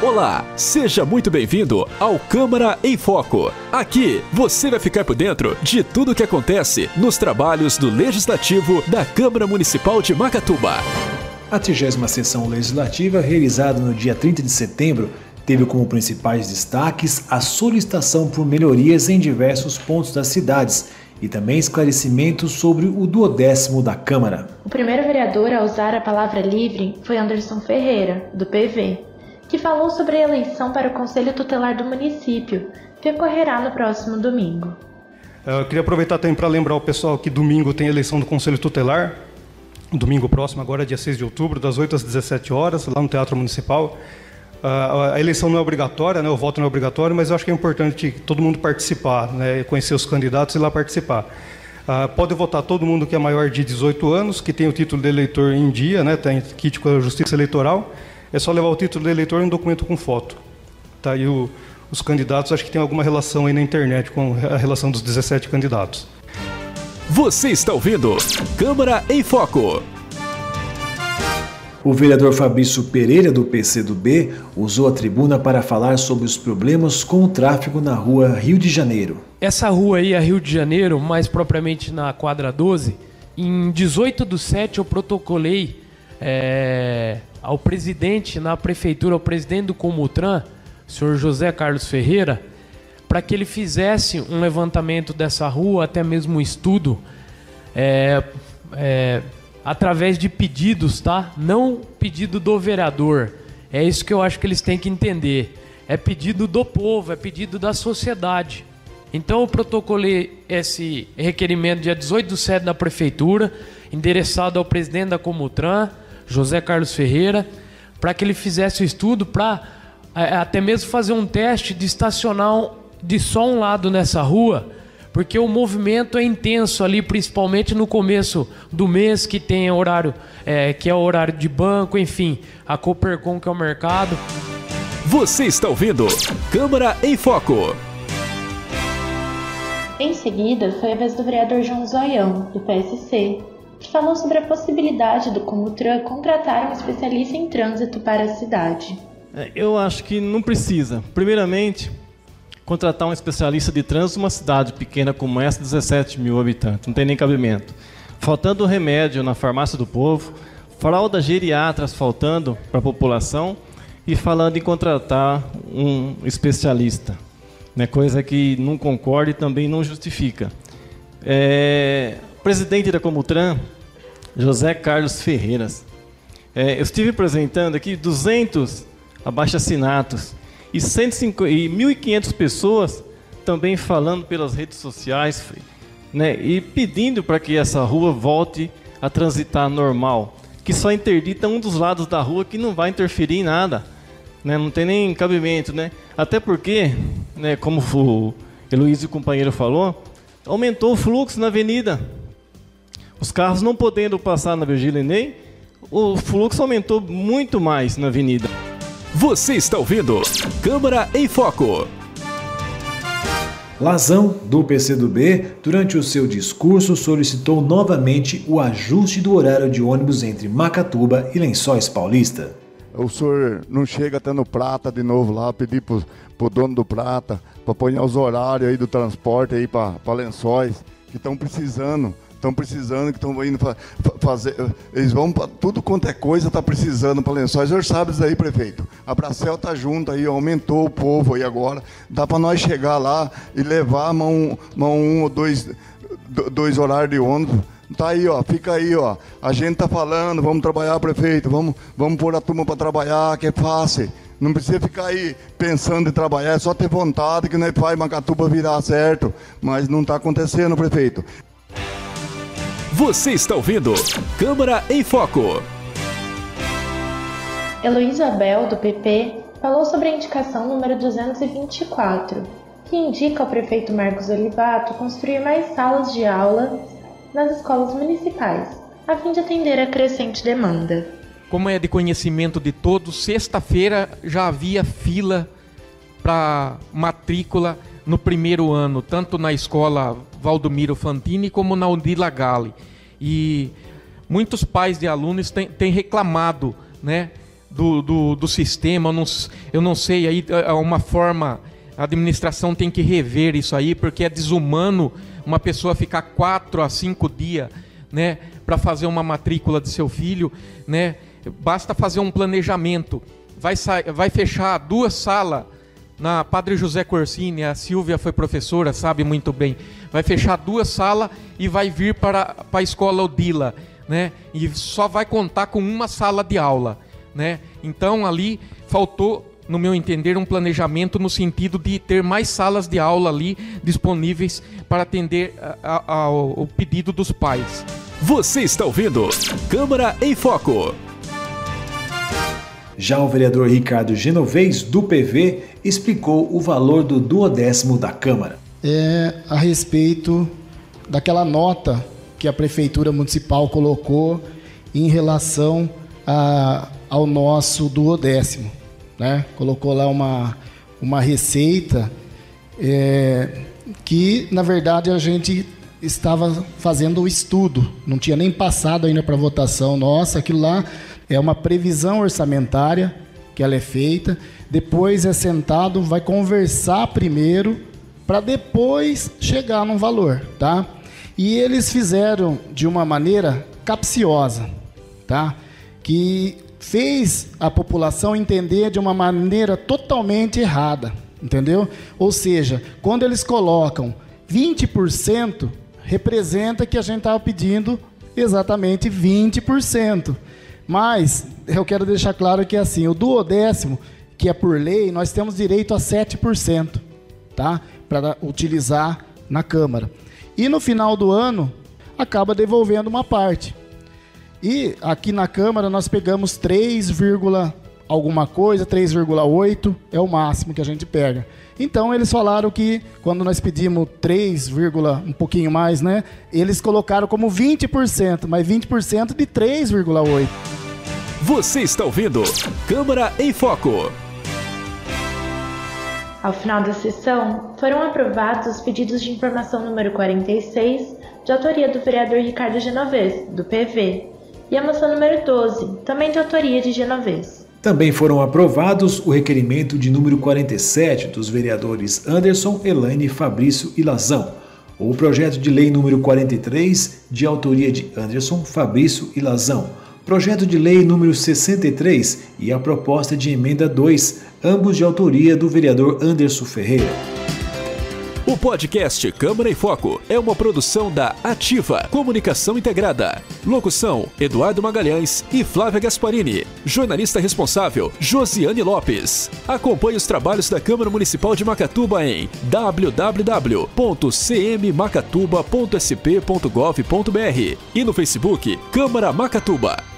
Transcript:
Olá, seja muito bem-vindo ao Câmara em Foco. Aqui você vai ficar por dentro de tudo o que acontece nos trabalhos do Legislativo da Câmara Municipal de Macatuba. A 30 sessão legislativa, realizada no dia 30 de setembro, teve como principais destaques a solicitação por melhorias em diversos pontos das cidades e também esclarecimentos sobre o duodécimo da Câmara. O primeiro vereador a usar a palavra livre foi Anderson Ferreira, do PV, que falou sobre a eleição para o Conselho Tutelar do município, que ocorrerá no próximo domingo. Eu queria aproveitar também para lembrar o pessoal que domingo tem eleição do Conselho Tutelar, domingo próximo, agora dia 6 de outubro, das 8 às 17 horas, lá no Teatro Municipal. A eleição não é obrigatória, né, o voto não é obrigatório, mas eu acho que é importante todo mundo participar, né, conhecer os candidatos e lá participar. Uh, pode votar todo mundo que é maior de 18 anos, que tem o título de eleitor em dia, né, tem kit com a Justiça Eleitoral. É só levar o título de eleitor e um documento com foto. Tá? E o, os candidatos, acho que tem alguma relação aí na internet com a relação dos 17 candidatos. Você está ouvindo Câmara em Foco. O vereador Fabrício Pereira, do PCdoB, usou a tribuna para falar sobre os problemas com o tráfego na rua Rio de Janeiro. Essa rua aí, a Rio de Janeiro, mais propriamente na quadra 12, em 18 do 7 eu protocolei é, ao presidente na prefeitura, ao presidente do Comutran, senhor José Carlos Ferreira, para que ele fizesse um levantamento dessa rua, até mesmo um estudo. É, é, através de pedidos, tá? Não pedido do vereador. É isso que eu acho que eles têm que entender. É pedido do povo, é pedido da sociedade. Então eu protocolei esse requerimento dia 18 do 7 da prefeitura, endereçado ao presidente da Comutran, José Carlos Ferreira, para que ele fizesse o estudo para é, até mesmo fazer um teste de estacionar de só um lado nessa rua porque o movimento é intenso ali, principalmente no começo do mês, que tem horário, é, que é o horário de banco, enfim, a Copercom, que é o mercado. Você está ouvindo Câmara em Foco. Em seguida, foi a vez do vereador João Zoião, do PSC, que falou sobre a possibilidade do Comutran contratar um especialista em trânsito para a cidade. É, eu acho que não precisa. Primeiramente, contratar um especialista de trânsito numa cidade pequena como essa, 17 mil habitantes, não tem nem cabimento. Faltando remédio na farmácia do povo, fraldas geriatras faltando para a população e falando em contratar um especialista, né, coisa que não concorda e também não justifica. É, presidente da Comutran, José Carlos Ferreiras, é, eu estive apresentando aqui 200 abaixo-assinatos e, 1.500 pessoas também falando pelas redes sociais, né, e pedindo para que essa rua volte a transitar normal, que só interdita um dos lados da rua que não vai interferir em nada, né, não tem nem cabimento, né? Até porque, né, como o Heloísio, o companheiro falou, aumentou o fluxo na avenida. Os carros não podendo passar na Virgília Ney, o fluxo aumentou muito mais na avenida. Você está ouvindo Câmara em Foco. Lazão, do PCdoB, durante o seu discurso solicitou novamente o ajuste do horário de ônibus entre Macatuba e Lençóis Paulista. O senhor não chega até no Prata de novo lá, pedir pro, pro dono do Prata para pôr os horários aí do transporte aí para Lençóis, que estão precisando estão precisando, que estão indo fazer. Eles vão para tudo quanto é coisa, está precisando para lençóis. O senhor sabe isso aí, prefeito. A Bracel está junto aí, aumentou o povo aí agora. Dá para nós chegar lá e levar mão, mão um ou dois, dois horários de ônibus. Tá aí, ó, fica aí, ó. A gente tá falando, vamos trabalhar, prefeito, vamos, vamos pôr a turma para trabalhar, que é fácil. Não precisa ficar aí pensando em trabalhar, é só ter vontade que não é faz Macatuba virar certo. Mas não está acontecendo, prefeito. Você está ouvindo Câmara em Foco. Heloísa Abel, do PP, falou sobre a indicação número 224, que indica ao prefeito Marcos Olivato construir mais salas de aula nas escolas municipais, a fim de atender a crescente demanda. Como é de conhecimento de todos, sexta-feira já havia fila para matrícula no primeiro ano, tanto na escola Valdomiro Fantini como na Undila Gale. E muitos pais de alunos têm, têm reclamado né, do, do, do sistema. Eu não, eu não sei, aí é uma forma. A administração tem que rever isso aí, porque é desumano uma pessoa ficar quatro a cinco dias né, para fazer uma matrícula de seu filho. Né? Basta fazer um planejamento. Vai, vai fechar duas salas na Padre José Corsini, a Silvia foi professora, sabe muito bem. Vai fechar duas salas e vai vir para, para a escola Odila, né? E só vai contar com uma sala de aula, né? Então ali faltou, no meu entender, um planejamento no sentido de ter mais salas de aula ali disponíveis para atender ao pedido dos pais. Você está ouvindo Câmara em Foco. Já o vereador Ricardo Genovez, do PV, explicou o valor do duodécimo da Câmara. É a respeito daquela nota que a Prefeitura Municipal colocou em relação a, ao nosso duodécimo. Né? Colocou lá uma, uma receita é, que, na verdade, a gente estava fazendo o estudo, não tinha nem passado ainda para votação nossa, aquilo lá é uma previsão orçamentária que ela é feita, depois é sentado, vai conversar primeiro para depois chegar num valor, tá? E eles fizeram de uma maneira capciosa, tá? Que fez a população entender de uma maneira totalmente errada, entendeu? Ou seja, quando eles colocam 20%, representa que a gente estava pedindo exatamente 20%. Mas eu quero deixar claro que assim, o duodécimo, que é por lei, nós temos direito a 7%, tá? Para utilizar na Câmara. E no final do ano, acaba devolvendo uma parte. E aqui na Câmara nós pegamos 3, alguma coisa, 3,8 é o máximo que a gente pega. Então eles falaram que quando nós pedimos 3, um pouquinho mais, né? Eles colocaram como 20%, mas 20% de 3,8. Você está ouvindo Câmara em Foco. Ao final da sessão, foram aprovados os pedidos de informação número 46, de autoria do vereador Ricardo Genovez, do PV, e a moção número 12, também de autoria de Genovez. Também foram aprovados o requerimento de número 47 dos vereadores Anderson, Elaine, Fabrício e Lazão, o projeto de lei número 43, de autoria de Anderson, Fabrício e Lazão, projeto de lei número 63 e a proposta de emenda 2, ambos de autoria do vereador Anderson Ferreira. O podcast Câmara em Foco é uma produção da Ativa Comunicação Integrada. Locução: Eduardo Magalhães e Flávia Gasparini. Jornalista responsável: Josiane Lopes. Acompanhe os trabalhos da Câmara Municipal de Macatuba em www.cmmacatuba.sp.gov.br e no Facebook Câmara Macatuba.